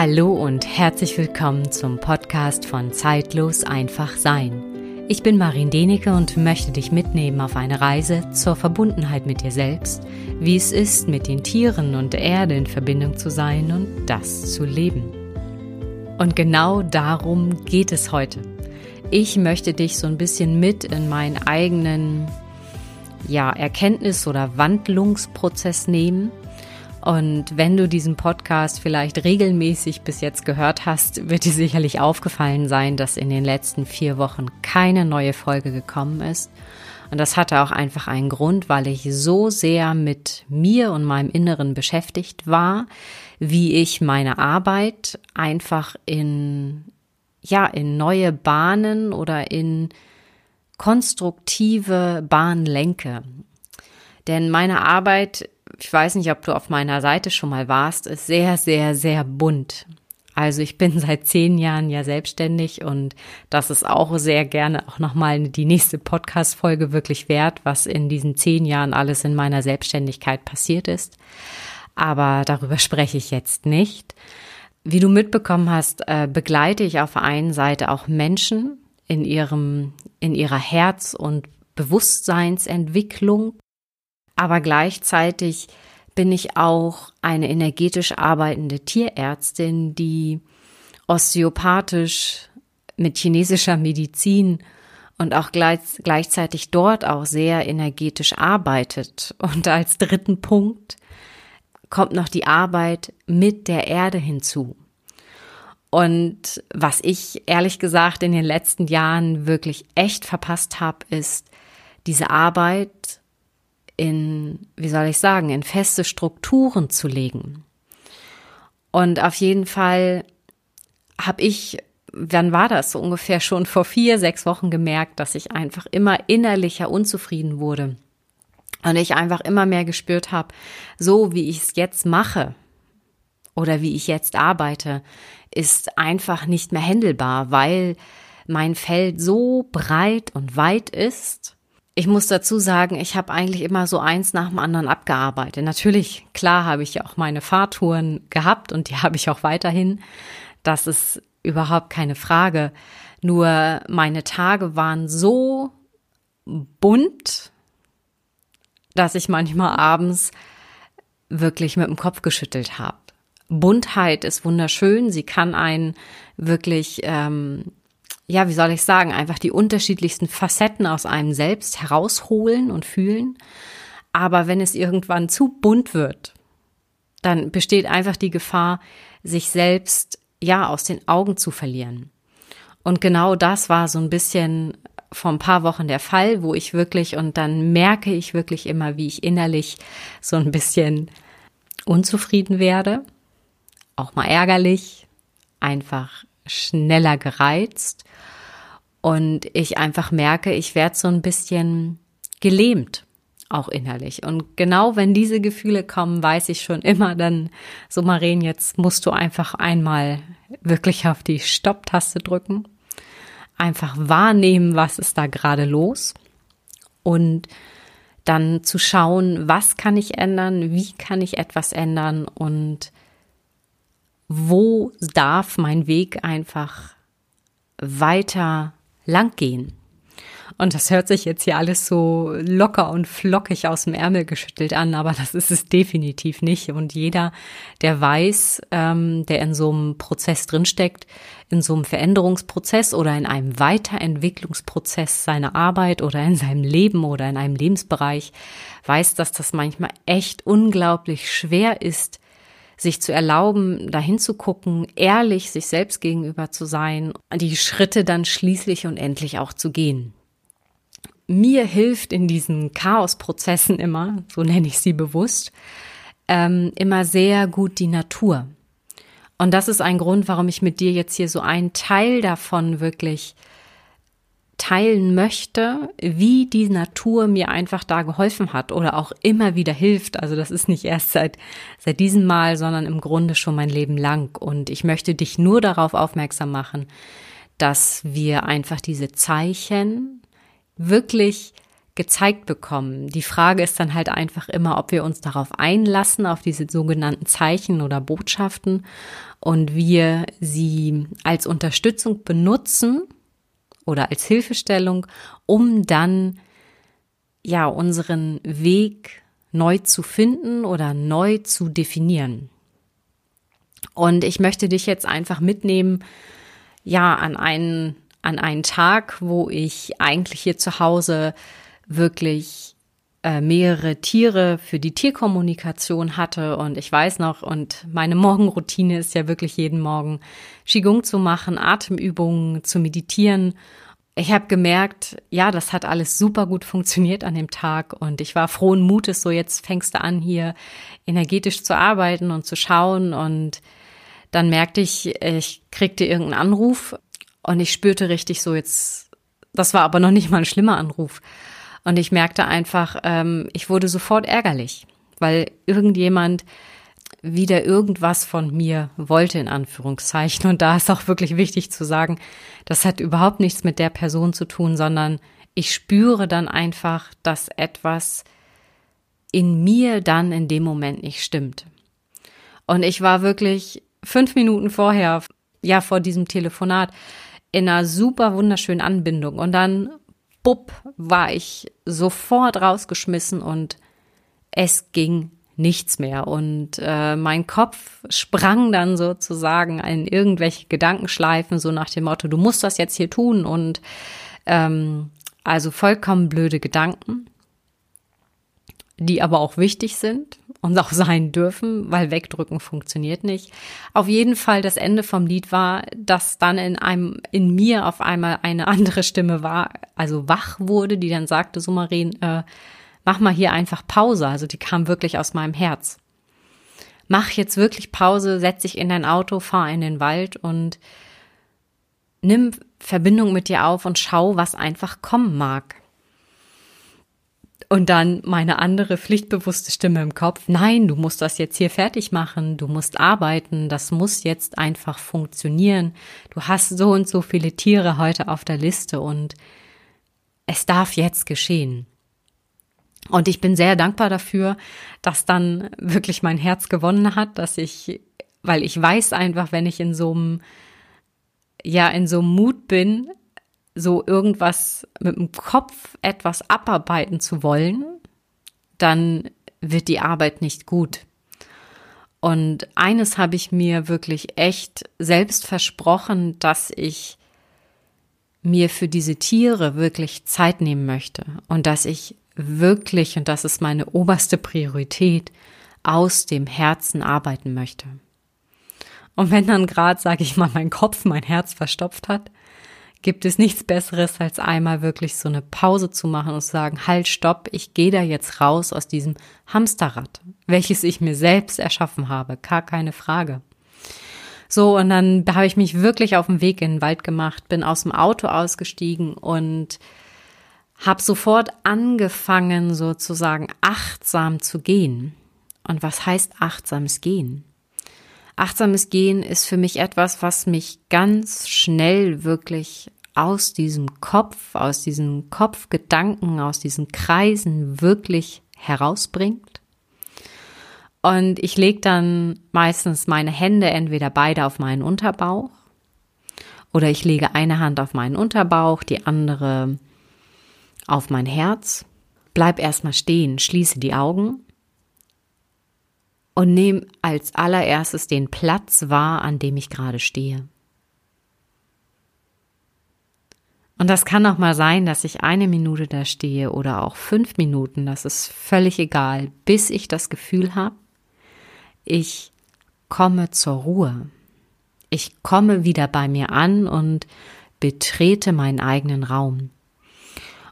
Hallo und herzlich willkommen zum Podcast von Zeitlos einfach sein. Ich bin Marin Denecke und möchte dich mitnehmen auf eine Reise zur Verbundenheit mit dir selbst, wie es ist, mit den Tieren und der Erde in Verbindung zu sein und das zu leben. Und genau darum geht es heute. Ich möchte dich so ein bisschen mit in meinen eigenen ja, Erkenntnis- oder Wandlungsprozess nehmen und wenn du diesen Podcast vielleicht regelmäßig bis jetzt gehört hast, wird dir sicherlich aufgefallen sein, dass in den letzten vier Wochen keine neue Folge gekommen ist. Und das hatte auch einfach einen Grund, weil ich so sehr mit mir und meinem Inneren beschäftigt war, wie ich meine Arbeit einfach in, ja, in neue Bahnen oder in konstruktive Bahnen lenke. Denn meine Arbeit ich weiß nicht, ob du auf meiner Seite schon mal warst, ist sehr, sehr, sehr bunt. Also ich bin seit zehn Jahren ja selbstständig und das ist auch sehr gerne auch nochmal die nächste Podcast-Folge wirklich wert, was in diesen zehn Jahren alles in meiner Selbstständigkeit passiert ist. Aber darüber spreche ich jetzt nicht. Wie du mitbekommen hast, äh, begleite ich auf der einen Seite auch Menschen in ihrem, in ihrer Herz- und Bewusstseinsentwicklung aber gleichzeitig bin ich auch eine energetisch arbeitende Tierärztin, die osteopathisch mit chinesischer Medizin und auch gleich, gleichzeitig dort auch sehr energetisch arbeitet. Und als dritten Punkt kommt noch die Arbeit mit der Erde hinzu. Und was ich ehrlich gesagt in den letzten Jahren wirklich echt verpasst habe, ist diese Arbeit in, wie soll ich sagen, in feste Strukturen zu legen. Und auf jeden Fall habe ich, wann war das, so ungefähr schon vor vier, sechs Wochen gemerkt, dass ich einfach immer innerlicher unzufrieden wurde. Und ich einfach immer mehr gespürt habe, so wie ich es jetzt mache oder wie ich jetzt arbeite, ist einfach nicht mehr händelbar, weil mein Feld so breit und weit ist ich muss dazu sagen, ich habe eigentlich immer so eins nach dem anderen abgearbeitet. Natürlich, klar habe ich ja auch meine Fahrtouren gehabt und die habe ich auch weiterhin. Das ist überhaupt keine Frage. Nur meine Tage waren so bunt, dass ich manchmal abends wirklich mit dem Kopf geschüttelt habe. Buntheit ist wunderschön. Sie kann einen wirklich ähm, ja, wie soll ich sagen, einfach die unterschiedlichsten Facetten aus einem selbst herausholen und fühlen. Aber wenn es irgendwann zu bunt wird, dann besteht einfach die Gefahr, sich selbst ja aus den Augen zu verlieren. Und genau das war so ein bisschen vor ein paar Wochen der Fall, wo ich wirklich, und dann merke ich wirklich immer, wie ich innerlich so ein bisschen unzufrieden werde, auch mal ärgerlich, einfach schneller gereizt. Und ich einfach merke, ich werde so ein bisschen gelähmt, auch innerlich. Und genau wenn diese Gefühle kommen, weiß ich schon immer dann, so Maren, jetzt musst du einfach einmal wirklich auf die Stopptaste drücken, einfach wahrnehmen, was ist da gerade los. Und dann zu schauen, was kann ich ändern, wie kann ich etwas ändern. Und wo darf mein Weg einfach weiter lang gehen. Und das hört sich jetzt hier alles so locker und flockig aus dem Ärmel geschüttelt an, aber das ist es definitiv nicht. Und jeder, der weiß, ähm, der in so einem Prozess drinsteckt, in so einem Veränderungsprozess oder in einem Weiterentwicklungsprozess seiner Arbeit oder in seinem Leben oder in einem Lebensbereich, weiß, dass das manchmal echt unglaublich schwer ist, sich zu erlauben, dahin zu gucken, ehrlich sich selbst gegenüber zu sein, die Schritte dann schließlich und endlich auch zu gehen. Mir hilft in diesen Chaosprozessen immer, so nenne ich sie bewusst, ähm, immer sehr gut die Natur. Und das ist ein Grund, warum ich mit dir jetzt hier so einen Teil davon wirklich teilen möchte, wie die Natur mir einfach da geholfen hat oder auch immer wieder hilft. Also das ist nicht erst seit, seit diesem Mal, sondern im Grunde schon mein Leben lang. Und ich möchte dich nur darauf aufmerksam machen, dass wir einfach diese Zeichen wirklich gezeigt bekommen. Die Frage ist dann halt einfach immer, ob wir uns darauf einlassen, auf diese sogenannten Zeichen oder Botschaften und wir sie als Unterstützung benutzen oder als Hilfestellung, um dann ja unseren Weg neu zu finden oder neu zu definieren. Und ich möchte dich jetzt einfach mitnehmen, ja, an einen, an einen Tag, wo ich eigentlich hier zu Hause wirklich mehrere Tiere für die Tierkommunikation hatte und ich weiß noch und meine Morgenroutine ist ja wirklich jeden Morgen Qigong zu machen, Atemübungen zu meditieren. Ich habe gemerkt, ja, das hat alles super gut funktioniert an dem Tag und ich war frohen Mutes, so jetzt fängst du an hier energetisch zu arbeiten und zu schauen und dann merkte ich, ich kriegte irgendeinen Anruf und ich spürte richtig so jetzt, das war aber noch nicht mal ein schlimmer Anruf. Und ich merkte einfach, ähm, ich wurde sofort ärgerlich, weil irgendjemand wieder irgendwas von mir wollte, in Anführungszeichen. Und da ist auch wirklich wichtig zu sagen, das hat überhaupt nichts mit der Person zu tun, sondern ich spüre dann einfach, dass etwas in mir dann in dem Moment nicht stimmt. Und ich war wirklich fünf Minuten vorher, ja, vor diesem Telefonat, in einer super wunderschönen Anbindung. Und dann bupp, war ich sofort rausgeschmissen und es ging nichts mehr. Und äh, mein Kopf sprang dann sozusagen in irgendwelche Gedankenschleifen, so nach dem Motto, du musst das jetzt hier tun. Und ähm, also vollkommen blöde Gedanken, die aber auch wichtig sind und auch sein dürfen, weil wegdrücken funktioniert nicht. Auf jeden Fall das Ende vom Lied war, dass dann in einem, in mir auf einmal eine andere Stimme war, also wach wurde, die dann sagte, so Maren, äh, mach mal hier einfach Pause. Also die kam wirklich aus meinem Herz. Mach jetzt wirklich Pause, setz dich in dein Auto, fahr in den Wald und nimm Verbindung mit dir auf und schau, was einfach kommen mag. Und dann meine andere pflichtbewusste Stimme im Kopf, nein, du musst das jetzt hier fertig machen, du musst arbeiten, das muss jetzt einfach funktionieren. Du hast so und so viele Tiere heute auf der Liste und es darf jetzt geschehen. Und ich bin sehr dankbar dafür, dass dann wirklich mein Herz gewonnen hat, dass ich, weil ich weiß einfach, wenn ich in so einem, ja, in so einem Mut bin, so irgendwas mit dem Kopf etwas abarbeiten zu wollen, dann wird die Arbeit nicht gut. Und eines habe ich mir wirklich echt selbst versprochen, dass ich mir für diese Tiere wirklich Zeit nehmen möchte und dass ich wirklich, und das ist meine oberste Priorität, aus dem Herzen arbeiten möchte. Und wenn dann gerade, sage ich mal, mein Kopf mein Herz verstopft hat, gibt es nichts Besseres, als einmal wirklich so eine Pause zu machen und zu sagen, halt, stopp, ich gehe da jetzt raus aus diesem Hamsterrad, welches ich mir selbst erschaffen habe, gar keine Frage. So, und dann habe ich mich wirklich auf den Weg in den Wald gemacht, bin aus dem Auto ausgestiegen und habe sofort angefangen, sozusagen achtsam zu gehen. Und was heißt achtsames Gehen? Achtsames Gehen ist für mich etwas, was mich ganz schnell wirklich aus diesem Kopf, aus diesen Kopfgedanken, aus diesen Kreisen wirklich herausbringt. Und ich lege dann meistens meine Hände entweder beide auf meinen Unterbauch oder ich lege eine Hand auf meinen Unterbauch, die andere auf mein Herz. Bleib erstmal stehen, schließe die Augen und nehme als allererstes den Platz wahr, an dem ich gerade stehe. Und das kann auch mal sein, dass ich eine Minute da stehe oder auch fünf Minuten, das ist völlig egal, bis ich das Gefühl habe, ich komme zur Ruhe. Ich komme wieder bei mir an und betrete meinen eigenen Raum.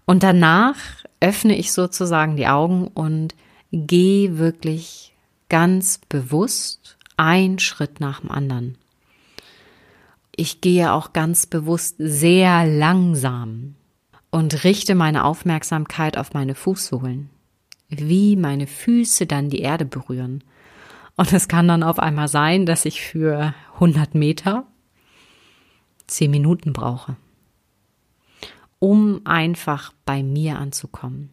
Und danach öffne ich sozusagen die Augen und gehe wirklich ganz bewusst ein Schritt nach dem anderen. Ich gehe auch ganz bewusst sehr langsam und richte meine Aufmerksamkeit auf meine Fußsohlen, wie meine Füße dann die Erde berühren. Und es kann dann auf einmal sein, dass ich für 100 Meter 10 Minuten brauche, um einfach bei mir anzukommen.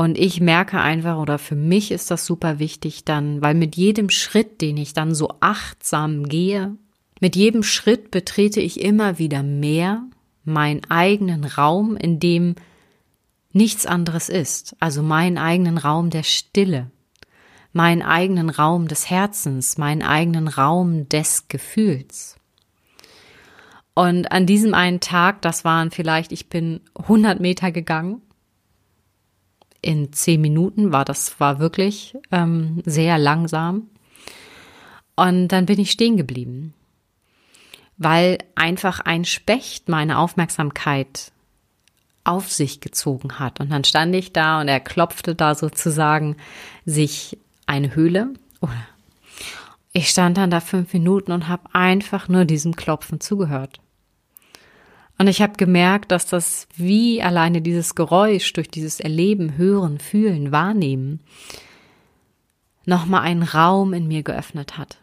Und ich merke einfach, oder für mich ist das super wichtig dann, weil mit jedem Schritt, den ich dann so achtsam gehe, mit jedem Schritt betrete ich immer wieder mehr meinen eigenen Raum, in dem nichts anderes ist, also meinen eigenen Raum der Stille, meinen eigenen Raum des Herzens, meinen eigenen Raum des Gefühls. Und an diesem einen Tag, das waren vielleicht, ich bin 100 Meter gegangen. In zehn Minuten war das, war wirklich ähm, sehr langsam. Und dann bin ich stehen geblieben, weil einfach ein Specht meine Aufmerksamkeit auf sich gezogen hat. Und dann stand ich da und er klopfte da sozusagen sich eine Höhle. Ich stand dann da fünf Minuten und habe einfach nur diesem Klopfen zugehört. Und ich habe gemerkt, dass das wie alleine dieses Geräusch durch dieses Erleben, Hören, Fühlen, Wahrnehmen nochmal einen Raum in mir geöffnet hat.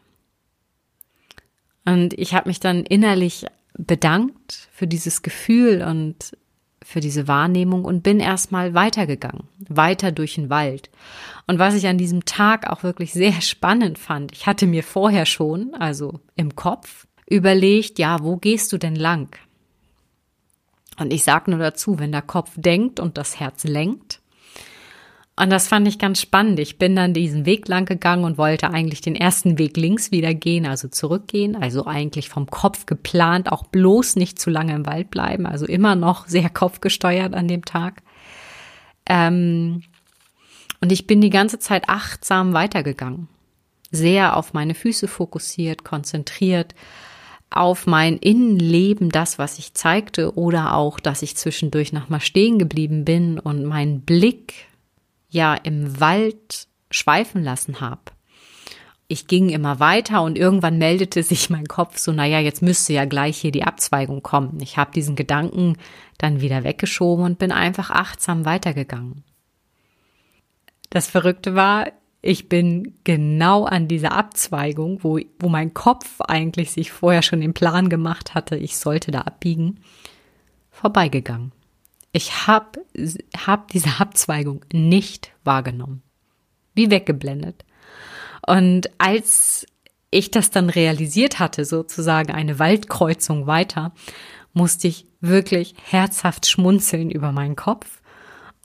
Und ich habe mich dann innerlich bedankt für dieses Gefühl und für diese Wahrnehmung und bin erstmal weitergegangen, weiter durch den Wald. Und was ich an diesem Tag auch wirklich sehr spannend fand, ich hatte mir vorher schon, also im Kopf, überlegt, ja, wo gehst du denn lang? Und ich sage nur dazu, wenn der Kopf denkt und das Herz lenkt, und das fand ich ganz spannend. Ich bin dann diesen Weg lang gegangen und wollte eigentlich den ersten Weg links wieder gehen, also zurückgehen. Also eigentlich vom Kopf geplant, auch bloß nicht zu lange im Wald bleiben. Also immer noch sehr kopfgesteuert an dem Tag. Ähm, und ich bin die ganze Zeit achtsam weitergegangen. Sehr auf meine Füße fokussiert, konzentriert, auf mein Innenleben, das, was ich zeigte, oder auch, dass ich zwischendurch nochmal stehen geblieben bin und meinen Blick ja im Wald schweifen lassen habe. Ich ging immer weiter und irgendwann meldete sich mein Kopf so, naja, jetzt müsste ja gleich hier die Abzweigung kommen. Ich habe diesen Gedanken dann wieder weggeschoben und bin einfach achtsam weitergegangen. Das Verrückte war, ich bin genau an dieser Abzweigung, wo, wo mein Kopf eigentlich sich vorher schon den Plan gemacht hatte, ich sollte da abbiegen, vorbeigegangen. Ich habe hab diese Abzweigung nicht wahrgenommen. Wie weggeblendet. Und als ich das dann realisiert hatte, sozusagen eine Waldkreuzung weiter, musste ich wirklich herzhaft schmunzeln über meinen Kopf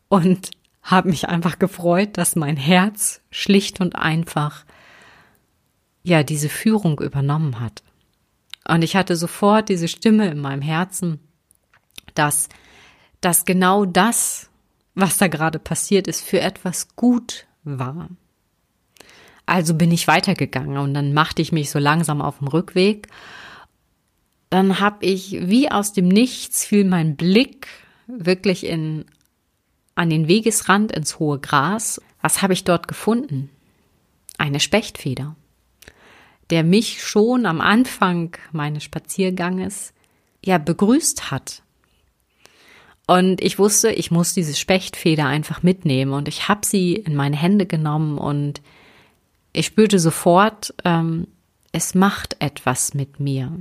und habe mich einfach gefreut, dass mein Herz schlicht und einfach ja diese Führung übernommen hat. Und ich hatte sofort diese Stimme in meinem Herzen, dass dass genau das, was da gerade passiert ist, für etwas gut war. Also bin ich weitergegangen und dann machte ich mich so langsam auf dem Rückweg. Dann habe ich wie aus dem Nichts fiel mein Blick wirklich in an den Wegesrand ins hohe Gras. Was habe ich dort gefunden? Eine Spechtfeder, der mich schon am Anfang meines Spazierganges ja begrüßt hat und ich wusste, ich muss diese Spechtfeder einfach mitnehmen. Und ich habe sie in meine Hände genommen und ich spürte sofort, ähm, es macht etwas mit mir.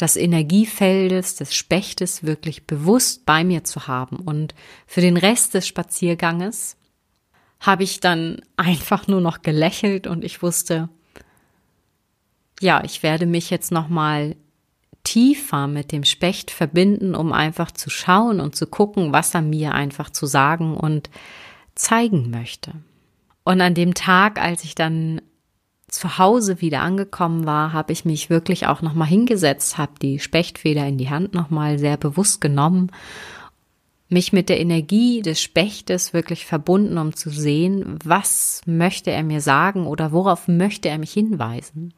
Das Energiefeldes des Spechtes wirklich bewusst bei mir zu haben. Und für den Rest des Spazierganges habe ich dann einfach nur noch gelächelt und ich wusste, ja, ich werde mich jetzt nochmal tiefer mit dem Specht verbinden, um einfach zu schauen und zu gucken, was er mir einfach zu sagen und zeigen möchte. Und an dem Tag, als ich dann zu Hause wieder angekommen war, habe ich mich wirklich auch nochmal hingesetzt, habe die Spechtfeder in die Hand nochmal sehr bewusst genommen, mich mit der Energie des Spechtes wirklich verbunden, um zu sehen, was möchte er mir sagen oder worauf möchte er mich hinweisen.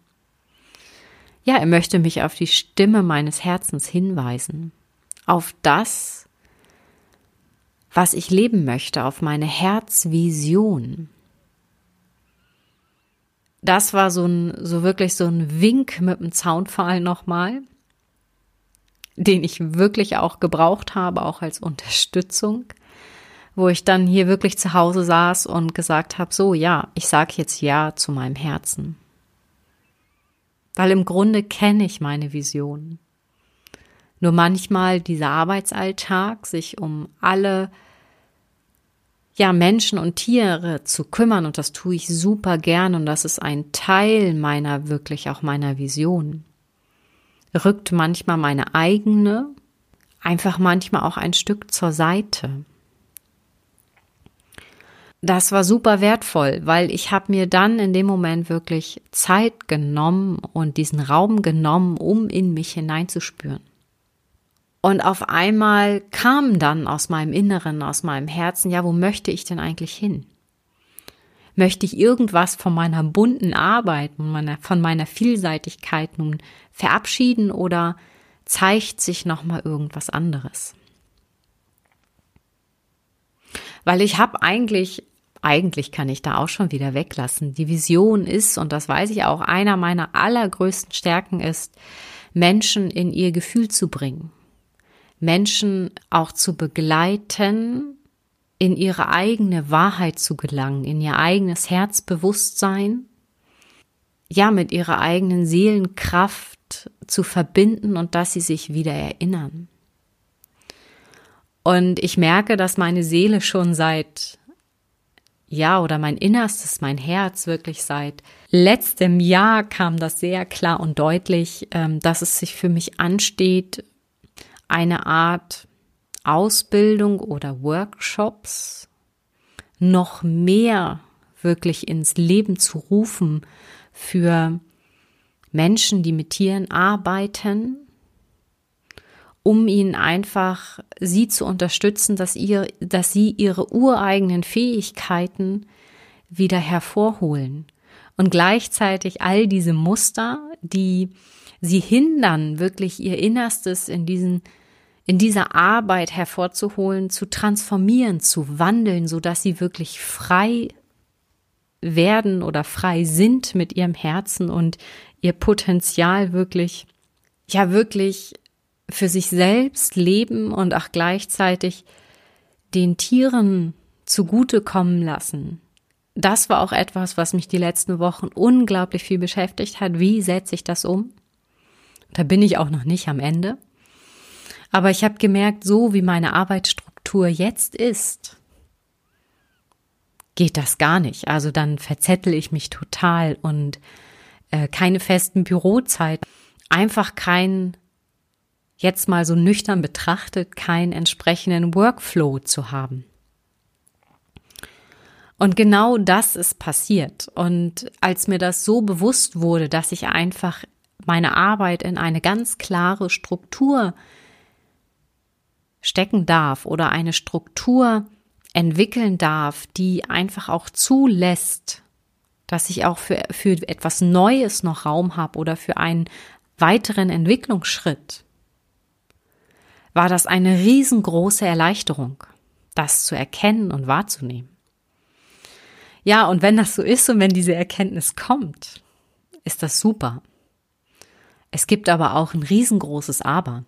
Ja, er möchte mich auf die Stimme meines Herzens hinweisen, auf das, was ich leben möchte, auf meine Herzvision. Das war so ein, so wirklich so ein Wink mit dem Zaunpfahl nochmal, den ich wirklich auch gebraucht habe, auch als Unterstützung, wo ich dann hier wirklich zu Hause saß und gesagt habe, so ja, ich sage jetzt Ja zu meinem Herzen weil im Grunde kenne ich meine Vision. Nur manchmal dieser Arbeitsalltag, sich um alle ja, Menschen und Tiere zu kümmern und das tue ich super gern und das ist ein Teil meiner, wirklich auch meiner Vision. Rückt manchmal meine eigene, einfach manchmal auch ein Stück zur Seite. Das war super wertvoll, weil ich habe mir dann in dem Moment wirklich Zeit genommen und diesen Raum genommen, um in mich hineinzuspüren. Und auf einmal kam dann aus meinem Inneren, aus meinem Herzen, ja, wo möchte ich denn eigentlich hin? Möchte ich irgendwas von meiner bunten Arbeit, von meiner Vielseitigkeit nun verabschieden oder zeigt sich noch mal irgendwas anderes? Weil ich habe eigentlich eigentlich kann ich da auch schon wieder weglassen. Die Vision ist, und das weiß ich auch, einer meiner allergrößten Stärken ist, Menschen in ihr Gefühl zu bringen. Menschen auch zu begleiten, in ihre eigene Wahrheit zu gelangen, in ihr eigenes Herzbewusstsein, ja, mit ihrer eigenen Seelenkraft zu verbinden und dass sie sich wieder erinnern. Und ich merke, dass meine Seele schon seit, ja, oder mein Innerstes, mein Herz wirklich seit letztem Jahr kam das sehr klar und deutlich, ähm, dass es sich für mich ansteht, eine Art Ausbildung oder Workshops noch mehr wirklich ins Leben zu rufen für Menschen, die mit Tieren arbeiten, um ihnen einfach sie zu unterstützen, dass ihr, dass sie ihre ureigenen Fähigkeiten wieder hervorholen und gleichzeitig all diese Muster, die sie hindern, wirklich ihr Innerstes in diesen in dieser Arbeit hervorzuholen, zu transformieren, zu wandeln, so dass sie wirklich frei werden oder frei sind mit ihrem Herzen und ihr Potenzial wirklich, ja wirklich für sich selbst leben und auch gleichzeitig den Tieren zugutekommen lassen. Das war auch etwas, was mich die letzten Wochen unglaublich viel beschäftigt hat. Wie setze ich das um? Da bin ich auch noch nicht am Ende. Aber ich habe gemerkt, so wie meine Arbeitsstruktur jetzt ist, geht das gar nicht. Also dann verzettel ich mich total und äh, keine festen Bürozeiten. Einfach kein, jetzt mal so nüchtern betrachtet, keinen entsprechenden Workflow zu haben. Und genau das ist passiert. Und als mir das so bewusst wurde, dass ich einfach meine Arbeit in eine ganz klare Struktur stecken darf oder eine Struktur entwickeln darf, die einfach auch zulässt, dass ich auch für, für etwas Neues noch Raum habe oder für einen weiteren Entwicklungsschritt, war das eine riesengroße Erleichterung, das zu erkennen und wahrzunehmen. Ja, und wenn das so ist und wenn diese Erkenntnis kommt, ist das super. Es gibt aber auch ein riesengroßes Aber,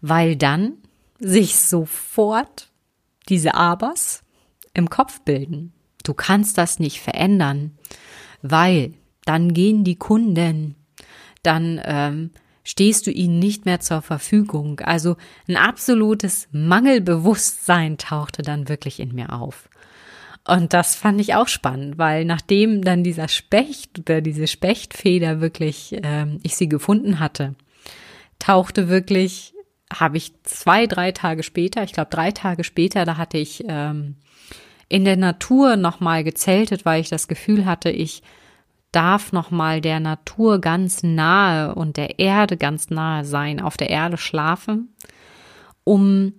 weil dann sich sofort diese Abers im Kopf bilden. Du kannst das nicht verändern, weil dann gehen die Kunden, dann ähm, stehst du ihnen nicht mehr zur Verfügung. Also ein absolutes Mangelbewusstsein tauchte dann wirklich in mir auf. Und das fand ich auch spannend, weil nachdem dann dieser Specht oder diese Spechtfeder wirklich, ähm, ich sie gefunden hatte, tauchte wirklich habe ich zwei, drei Tage später, ich glaube drei Tage später, da hatte ich ähm, in der Natur nochmal gezeltet, weil ich das Gefühl hatte, ich darf nochmal der Natur ganz nahe und der Erde ganz nahe sein, auf der Erde schlafen, um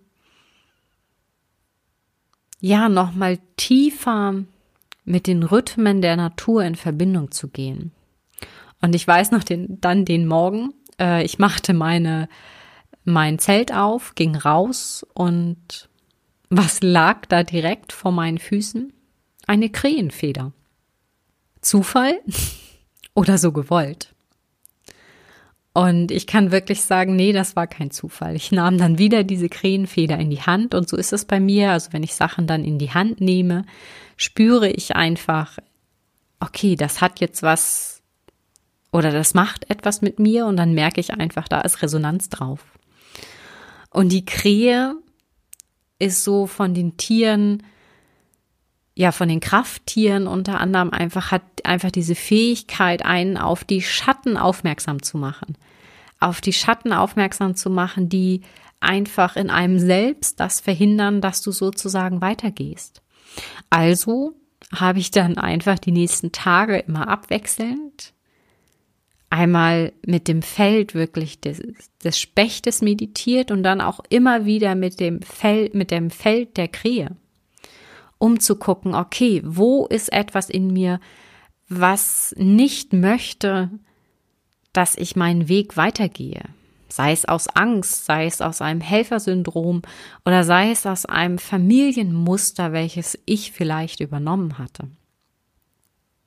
ja nochmal tiefer mit den Rhythmen der Natur in Verbindung zu gehen. Und ich weiß noch den, dann den Morgen, äh, ich machte meine mein Zelt auf, ging raus und was lag da direkt vor meinen Füßen? Eine Krähenfeder. Zufall oder so gewollt? Und ich kann wirklich sagen, nee, das war kein Zufall. Ich nahm dann wieder diese Krähenfeder in die Hand und so ist es bei mir. Also wenn ich Sachen dann in die Hand nehme, spüre ich einfach, okay, das hat jetzt was oder das macht etwas mit mir und dann merke ich einfach, da ist Resonanz drauf. Und die Krähe ist so von den Tieren ja von den Krafttieren unter anderem einfach hat einfach diese Fähigkeit, einen auf die Schatten aufmerksam zu machen. Auf die Schatten aufmerksam zu machen, die einfach in einem selbst das verhindern, dass du sozusagen weitergehst. Also habe ich dann einfach die nächsten Tage immer abwechselnd einmal mit dem Feld wirklich des, des Spechtes meditiert und dann auch immer wieder mit dem Feld, mit dem Feld der Krähe, um zu gucken, okay, wo ist etwas in mir, was nicht möchte, dass ich meinen Weg weitergehe? Sei es aus Angst, sei es aus einem Helfersyndrom oder sei es aus einem Familienmuster, welches ich vielleicht übernommen hatte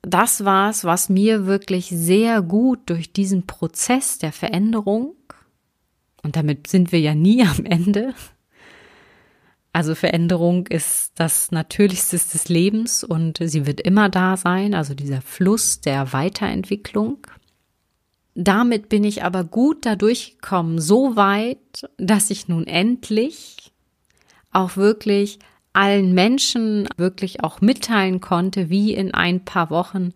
das war es, was mir wirklich sehr gut durch diesen Prozess der Veränderung, und damit sind wir ja nie am Ende, also Veränderung ist das Natürlichste des Lebens und sie wird immer da sein, also dieser Fluss der Weiterentwicklung. Damit bin ich aber gut dadurch gekommen, so weit, dass ich nun endlich auch wirklich allen Menschen wirklich auch mitteilen konnte, wie in ein paar Wochen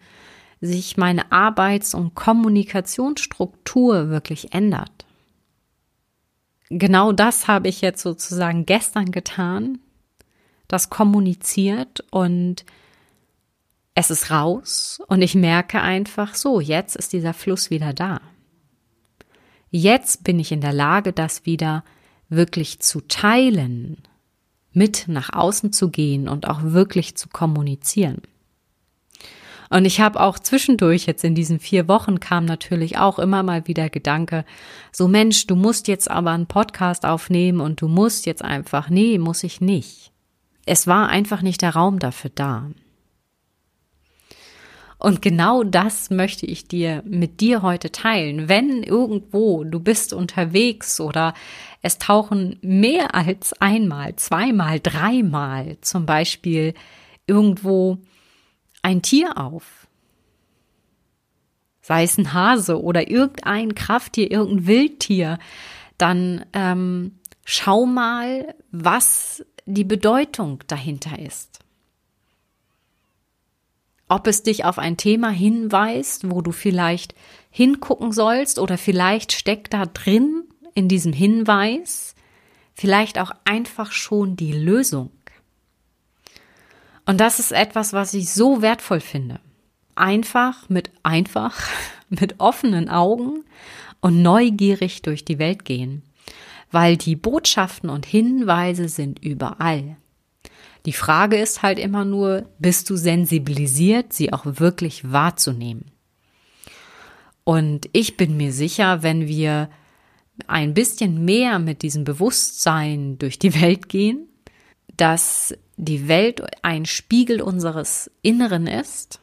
sich meine Arbeits- und Kommunikationsstruktur wirklich ändert. Genau das habe ich jetzt sozusagen gestern getan, das kommuniziert und es ist raus und ich merke einfach so, jetzt ist dieser Fluss wieder da. Jetzt bin ich in der Lage, das wieder wirklich zu teilen mit nach außen zu gehen und auch wirklich zu kommunizieren. Und ich habe auch zwischendurch jetzt in diesen vier Wochen kam natürlich auch immer mal wieder Gedanke, so Mensch, du musst jetzt aber einen Podcast aufnehmen und du musst jetzt einfach, nee, muss ich nicht. Es war einfach nicht der Raum dafür da. Und genau das möchte ich dir mit dir heute teilen. Wenn irgendwo du bist unterwegs oder es tauchen mehr als einmal, zweimal, dreimal zum Beispiel irgendwo ein Tier auf, sei es ein Hase oder irgendein Krafttier, irgendein Wildtier, dann ähm, schau mal, was die Bedeutung dahinter ist. Ob es dich auf ein Thema hinweist, wo du vielleicht hingucken sollst oder vielleicht steckt da drin in diesem Hinweis vielleicht auch einfach schon die Lösung. Und das ist etwas, was ich so wertvoll finde. Einfach mit einfach, mit offenen Augen und neugierig durch die Welt gehen, weil die Botschaften und Hinweise sind überall. Die Frage ist halt immer nur, bist du sensibilisiert, sie auch wirklich wahrzunehmen? Und ich bin mir sicher, wenn wir ein bisschen mehr mit diesem Bewusstsein durch die Welt gehen, dass die Welt ein Spiegel unseres Inneren ist,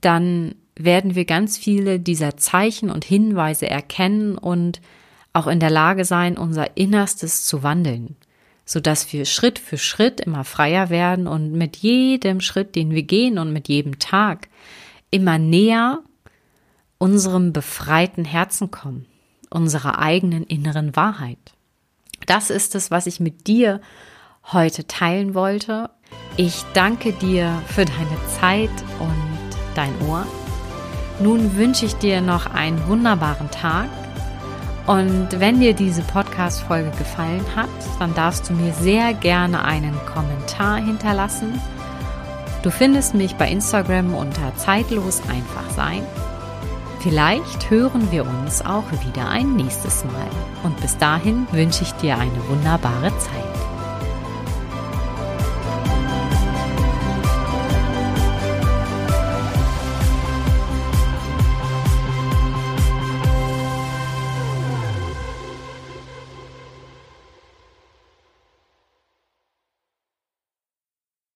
dann werden wir ganz viele dieser Zeichen und Hinweise erkennen und auch in der Lage sein, unser Innerstes zu wandeln so dass wir Schritt für Schritt immer freier werden und mit jedem Schritt, den wir gehen und mit jedem Tag immer näher unserem befreiten Herzen kommen, unserer eigenen inneren Wahrheit. Das ist es, was ich mit dir heute teilen wollte. Ich danke dir für deine Zeit und dein Ohr. Nun wünsche ich dir noch einen wunderbaren Tag und wenn dir diese Podcast-Folge gefallen hat, dann darfst du mir sehr gerne einen Kommentar hinterlassen. Du findest mich bei Instagram unter zeitlos einfach sein. Vielleicht hören wir uns auch wieder ein nächstes Mal. Und bis dahin wünsche ich dir eine wunderbare Zeit.